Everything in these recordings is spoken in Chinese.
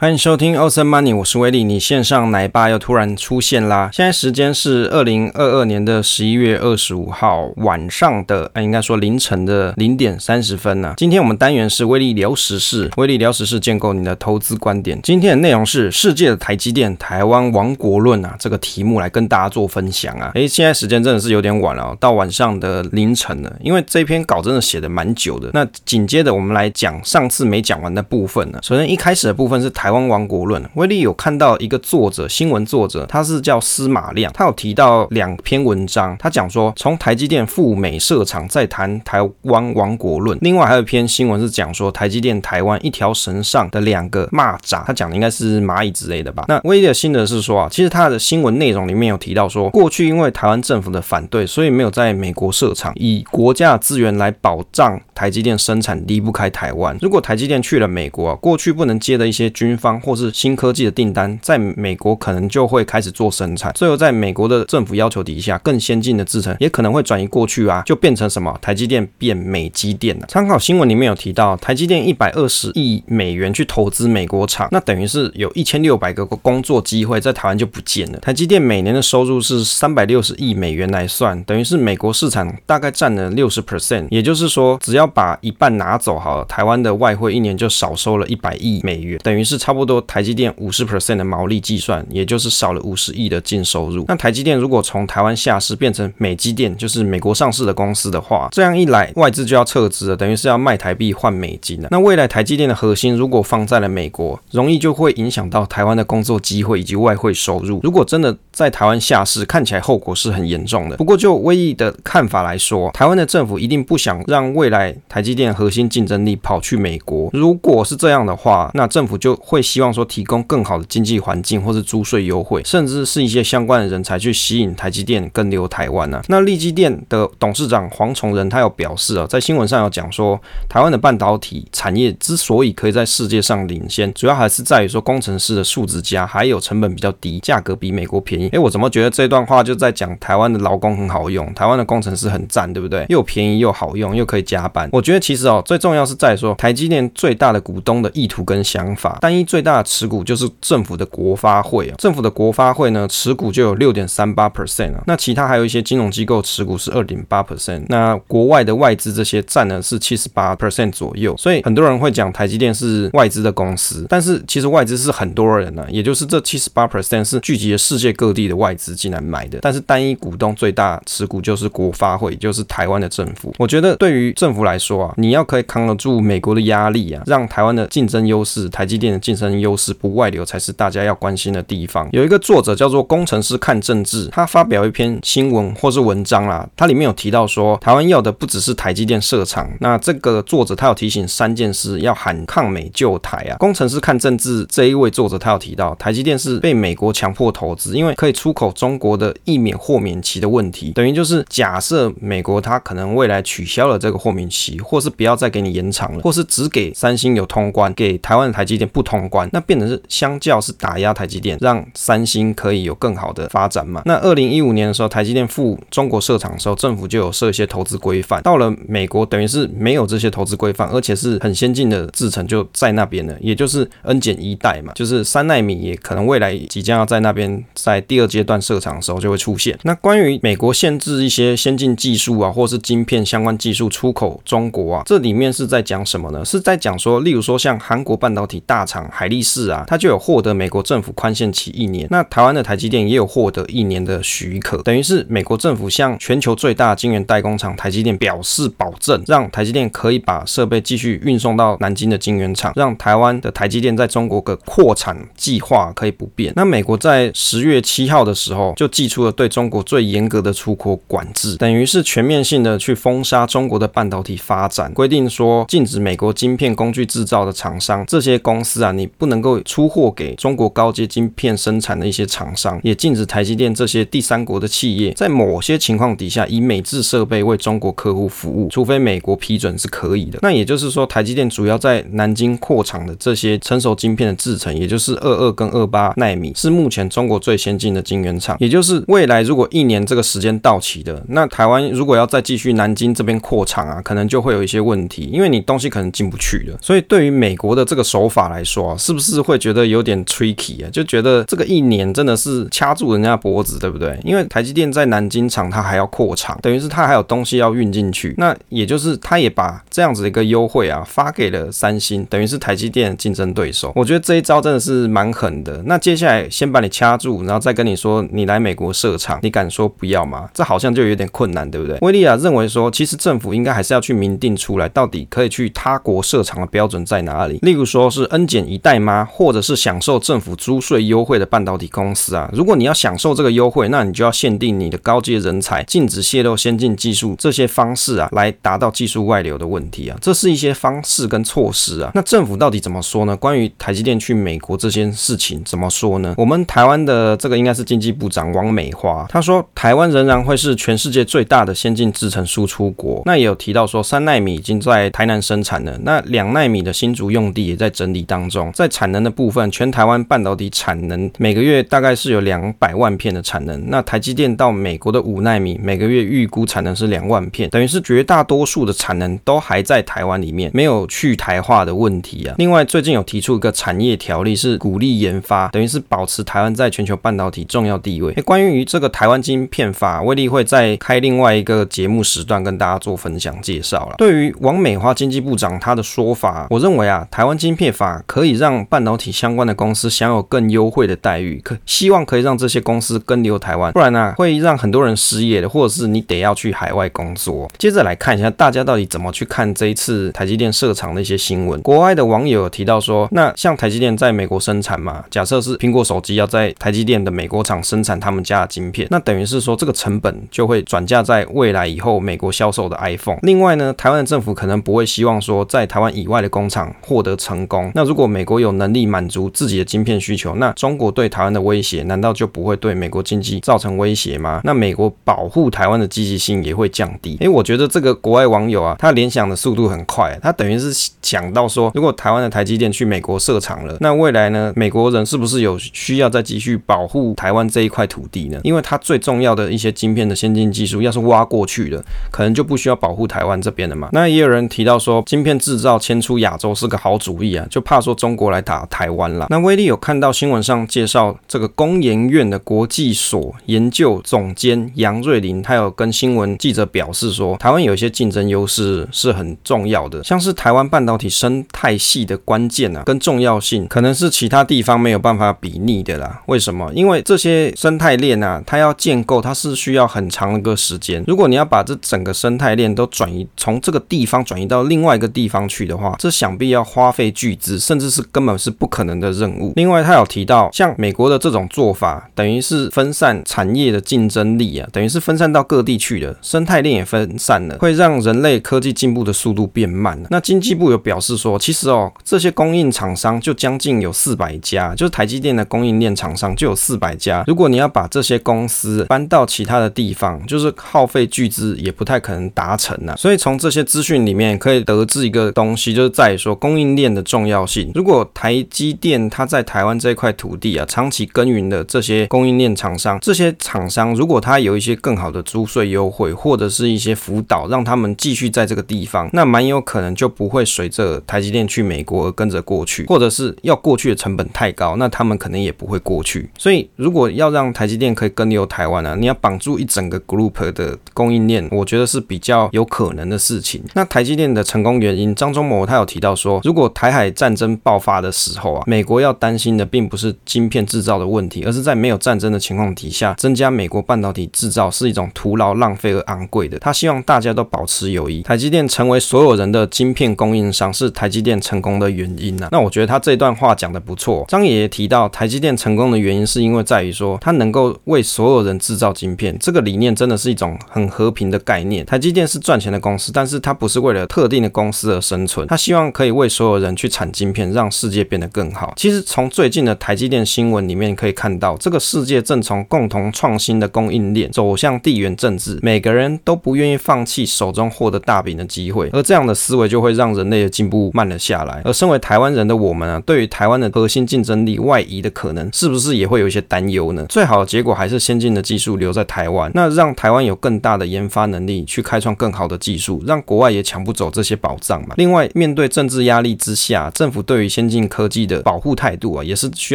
欢迎收听 Awesome Money，我是威利。你线上奶爸又突然出现啦！现在时间是二零二二年的十一月二十五号晚上的，呃，应该说凌晨的零点三十分呢、今天我们单元是威利聊时事，威利聊时事，建构你的投资观点。今天的内容是世界的台积电，台湾亡国论啊，这个题目来跟大家做分享啊。诶，现在时间真的是有点晚了，到晚上的凌晨了，因为这篇稿真的写的蛮久的。那紧接着我们来讲上次没讲完的部分呢。首先一开始的部分是台。台湾亡国论，威利有看到一个作者，新闻作者，他是叫司马亮，他有提到两篇文章，他讲说从台积电赴美设厂再谈台湾亡国论，另外还有一篇新闻是讲说台积电台湾一条绳上的两个蚂蚱，他讲的应该是蚂蚁之类的吧。那威利的心得是说啊，其实他的新闻内容里面有提到说，过去因为台湾政府的反对，所以没有在美国设厂，以国家的资源来保障台积电生产离不开台湾。如果台积电去了美国，过去不能接的一些军方或是新科技的订单，在美国可能就会开始做生产，最后在美国的政府要求底下，更先进的制程也可能会转移过去啊，就变成什么台积电变美积电了。参考新闻里面有提到，台积电一百二十亿美元去投资美国厂，那等于是有一千六百个工作机会在台湾就不见了。台积电每年的收入是三百六十亿美元来算，等于是美国市场大概占了六十 percent，也就是说，只要把一半拿走好了，台湾的外汇一年就少收了一百亿美元，等于是差不多。台积电五十 percent 的毛利计算，也就是少了五十亿的净收入。那台积电如果从台湾下市变成美积电，就是美国上市的公司的话，这样一来外资就要撤资了，等于是要卖台币换美金了。那未来台积电的核心如果放在了美国，容易就会影响到台湾的工作机会以及外汇收入。如果真的在台湾下市，看起来后果是很严重的。不过就威利的看法来说，台湾的政府一定不想让未来台积电核心竞争力跑去美国。如果是这样的话，那政府就会希望说。提供更好的经济环境，或是租税优惠，甚至是一些相关的人才去吸引台积电跟留台湾呢、那力积电的董事长黄崇仁他有表示啊，在新闻上有讲说，台湾的半导体产业之所以可以在世界上领先，主要还是在于说工程师的素质佳，还有成本比较低，价格比美国便宜。诶，我怎么觉得这段话就在讲台湾的劳工很好用，台湾的工程师很赞，对不对？又便宜又好用，又可以加班。我觉得其实哦，最重要是在说台积电最大的股东的意图跟想法，单一最大的。持股就是政府的国发会啊，政府的国发会呢，持股就有六点三八 percent 啊，那其他还有一些金融机构持股是二点八 percent，那国外的外资这些占呢是七十八 percent 左右，所以很多人会讲台积电是外资的公司，但是其实外资是很多人呢、啊，也就是这七十八 percent 是聚集了世界各地的外资进来买的，但是单一股东最大持股就是国发会，就是台湾的政府。我觉得对于政府来说啊，你要可以扛得住美国的压力啊，让台湾的竞争优势，台积电的竞争优势。不外流才是大家要关心的地方。有一个作者叫做工程师看政治，他发表一篇新闻或是文章啦，他里面有提到说，台湾要的不只是台积电设厂。那这个作者他有提醒三件事，要喊抗美救台啊。工程师看政治这一位作者他有提到，台积电是被美国强迫投资，因为可以出口中国的疫免豁免期的问题，等于就是假设美国他可能未来取消了这个豁免期，或是不要再给你延长了，或是只给三星有通关，给台湾的台积电不通关，那。变成是相较是打压台积电，让三星可以有更好的发展嘛？那二零一五年的时候，台积电赴中国设厂的时候，政府就有设一些投资规范。到了美国，等于是没有这些投资规范，而且是很先进的制程就在那边了，也就是 N 减一代嘛，就是三纳米也可能未来即将要在那边在第二阶段设厂的时候就会出现。那关于美国限制一些先进技术啊，或是晶片相关技术出口中国啊，这里面是在讲什么呢？是在讲说，例如说像韩国半导体大厂海力士。啊，它就有获得美国政府宽限期一年。那台湾的台积电也有获得一年的许可，等于是美国政府向全球最大晶圆代工厂台积电表示保证，让台积电可以把设备继续运送到南京的晶圆厂，让台湾的台积电在中国的扩产计划可以不变。那美国在十月七号的时候就祭出了对中国最严格的出口管制，等于是全面性的去封杀中国的半导体发展，规定说禁止美国晶片工具制造的厂商这些公司啊，你不能够。出货给中国高阶晶片生产的一些厂商，也禁止台积电这些第三国的企业在某些情况底下以美制设备为中国客户服务，除非美国批准是可以的。那也就是说，台积电主要在南京扩厂的这些成熟晶片的制程，也就是二二跟二八纳米，是目前中国最先进的晶圆厂。也就是未来如果一年这个时间到期的，那台湾如果要再继续南京这边扩厂啊，可能就会有一些问题，因为你东西可能进不去了。所以对于美国的这个手法来说，是不是会觉得有点 tricky 啊？就觉得这个一年真的是掐住人家脖子，对不对？因为台积电在南京厂，它还要扩厂，等于是它还有东西要运进去。那也就是它也把这样子的一个优惠啊发给了三星，等于是台积电竞争对手。我觉得这一招真的是蛮狠的。那接下来先把你掐住，然后再跟你说你来美国设厂，你敢说不要吗？这好像就有点困难，对不对？威利亚认为说，其实政府应该还是要去明定出来，到底可以去他国设厂的标准在哪里。例如说是 N 减一代吗？或者是享受政府租税优惠的半导体公司啊？如果你要享受这个优惠，那你就要限定你的高阶人才禁止泄露先进技术这些方式啊，来达到技术外流的问题啊。这是一些方式跟措施啊。那政府到底怎么说呢？关于台积电去美国这件事情怎么说呢？我们台湾的这个应该是经济部长王美花，他说台湾仍然会是全世界最大的先进制程输出国。那也有提到说三奈米已经在台南生产了，那两奈米的新竹用地也在整理当中。在产能的部分，全台湾半导体产能每个月大概是有两百万片的产能。那台积电到美国的五奈米每个月预估产能是两万片，等于是绝大多数的产能都还在台湾里面，没有去台化的问题啊。另外，最近有提出一个产业条例，是鼓励研发，等于是保持台湾在全球半导体重要地位。关于这个台湾晶片法，威利会在开另外一个节目时段跟大家做分享介绍了。对于王美花经济部长他的说法，我认为啊，台湾晶片法可以让半导体相关的公司享有更优惠的待遇，可希望可以让这些公司跟留台湾，不然呢、啊、会让很多人失业的，或者是你得要去海外工作。接着来看一下大家到底怎么去看这一次台积电设厂的一些新闻。国外的网友有提到说，那像台积电在美国生产嘛，假设是苹果手机要在台积电的美国厂生产他们家的晶片，那等于是说这个成本就会转嫁在未来以后美国销售的 iPhone。另外呢，台湾的政府可能不会希望说在台湾以外的工厂获得成功。那如果美国有能力满足自己的晶片需求，那中国对台湾的威胁难道就不会对美国经济造成威胁吗？那美国保护台湾的积极性也会降低。诶，我觉得这个国外网友啊，他联想的速度很快，他等于是想到说，如果台湾的台积电去美国设厂了，那未来呢，美国人是不是有需要再继续保护台湾这一块土地呢？因为它最重要的一些晶片的先进技术，要是挖过去了，可能就不需要保护台湾这边了嘛。那也有人提到说，晶片制造迁出亚洲是个好主意啊，就怕说中国来打台湾了。那威利有看到新闻上介绍这个工研院的国际所研究总监杨瑞麟，他有跟新闻记者表示说，台湾有一些竞争优势是很重要的，像是台湾半导体生态系的关键啊，跟重要性，可能是其他地方没有办法比拟的啦。为什么？因为这些生态链啊，它要建构，它是需要很长的一个时间。如果你要把这整个生态链都转移，从这个地方转移到另外一个地方去的话，这想必要花费巨资，甚至是根本是不可能的任务。另外，他有提到，像美国的这种做法，等于是分散产业的竞争力啊，等于是分散到各地去的，生态链也分散了，会让人类科技进步的速度变慢了。那经济部有表示说，其实哦，这些供应厂商就将近有四百家，就是台积电的供应链厂商就有四百家。如果你要把这些公司搬到其他的地方，就是耗费巨资，也不太可能达成呢。所以从从这些资讯里面可以得知一个东西，就是在于说供应链的重要性。如果台积电它在台湾这块土地啊，长期耕耘的这些供应链厂商，这些厂商如果它有一些更好的租税优惠，或者是一些辅导，让他们继续在这个地方，那蛮有可能就不会随着台积电去美国而跟着过去，或者是要过去的成本太高，那他们可能也不会过去。所以如果要让台积电可以跟留台湾啊，你要绑住一整个 group 的供应链，我觉得是比较有可能的事情。那台积电的成功原因，张忠谋他有提到说，如果台海战争爆发的时候啊，美国要担心的并不是晶片制造的问题，而是在没有战争的情况底下，增加美国半导体制造是一种徒劳浪费而昂贵的。他希望大家都保持友谊，台积电成为所有人的晶片供应商，是台积电成功的原因呢、啊。那我觉得他这段话讲的不错。张爷爷提到，台积电成功的原因是因为在于说，他能够为所有人制造晶片，这个理念真的是一种很和平的概念。台积电是赚钱的公司，但是它不是为了特定的公司而生存，他希望可以为所有人去产晶片，让世界变得更好。其实从最近的台积电新闻里面可以看到，这个世界正从共同创新的供应链走向地缘政治，每个人都不愿意放弃手中获得大饼的机会，而这样的思维就会让人类的进步慢了下来。而身为台湾人的我们啊，对于台湾的核心竞争力外移的可能，是不是也会有一些担忧呢？最好的结果还是先进的技术留在台湾，那让台湾有更大的研发能力去开创更好的技术，让国外也抢不走这些宝藏嘛。另外，面对政治压力之下，政府对于先进科技的保护态度啊，也是需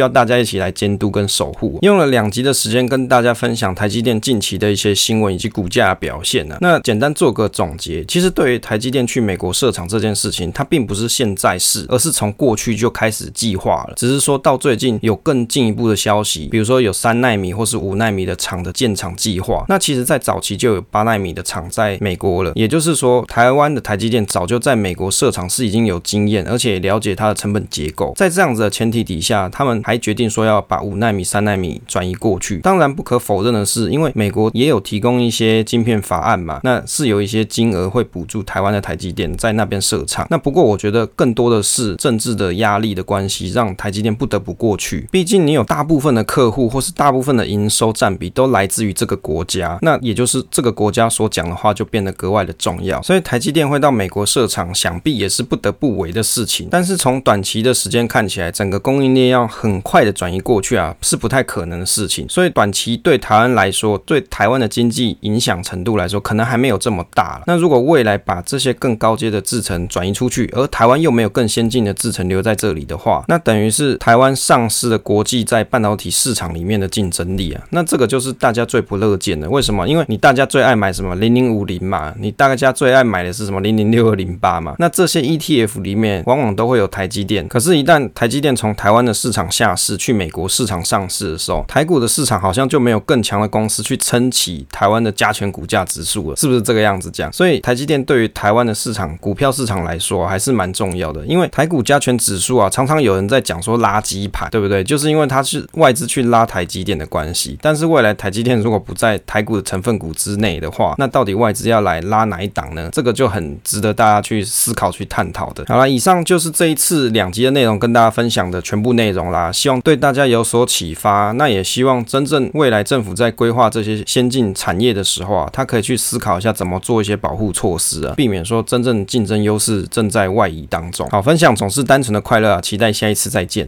要大家一起来监督跟守护。用了两集的时间跟大家分享台积电近期的一些新闻以及股价表现呢、啊。那简单做个总结，其实对于台积电去美国设厂这件事情，它并不是现在是，而是从过去就开始计划了。只是说到最近有更进一步的消息，比如说有三纳米或是五纳米的厂的建厂计划。那其实，在早期就有八纳米的厂在美国了，也就是说，台湾的台积电早就在美国设厂是已经有经验，而且了解它的成本结构。在这样子的前提底下，他们还决定说要把五纳米、三纳米转移过去。当然，不可否认的是，因为美国也有提供一些晶片法案嘛，那是有一些金额会补助台湾的台积电在那边设厂。那不过，我觉得更多的是政治的压力的关系，让台积电不得不过去。毕竟，你有大部分的客户或是大部分的营收占比都来自于这个国家，那也就是这个国家所讲的话就变得格外的重要。所以，台积电会到美国设厂，想必也是不得不为的事情。但是，从短期的时间看起来，整个供应链要很快的转移过去啊，是不太可能的事情。所以，短期对台湾来说，对台湾的经济影响程度来说，可能还没有这么大。那如果未来把这些更高阶的制程转移出去，而台湾又没有更先进的制程留在这里的话，那等于是台湾丧失了国际在半导体市场里面的竞争力啊。那这个就是大家最不乐见的。为什么？因为你大家最爱买什么零零五零嘛，你大家最爱买的是什么零零六二零八嘛。那这些 ETF 里面往往都会有台积电。可是，一旦台积电从台湾的市场下市去美国市场上市的时候，台股的市场好像就没有更强的公司去撑起台湾的加权股价指数了，是不是这个样子讲？所以台积电对于台湾的市场股票市场来说还是蛮重要的，因为台股加权指数啊，常常有人在讲说垃圾盘，对不对？就是因为它是外资去拉台积电的关系。但是未来台积电如果不在台股的成分股之内的话，那到底外资要来拉哪一档呢这个就很值得大家去思考、去探讨的。好了，以上就是这一次两集的内容，跟大家分享的全部内容啦。希望对大家有所启发。那也希望真正未来政府在规划这些先进产业的时候啊，他可以去思考一下怎么做一些保护措施啊，避免说真正竞争优势正在外移当中。好，分享总是单纯的快乐啊，期待下一次再见。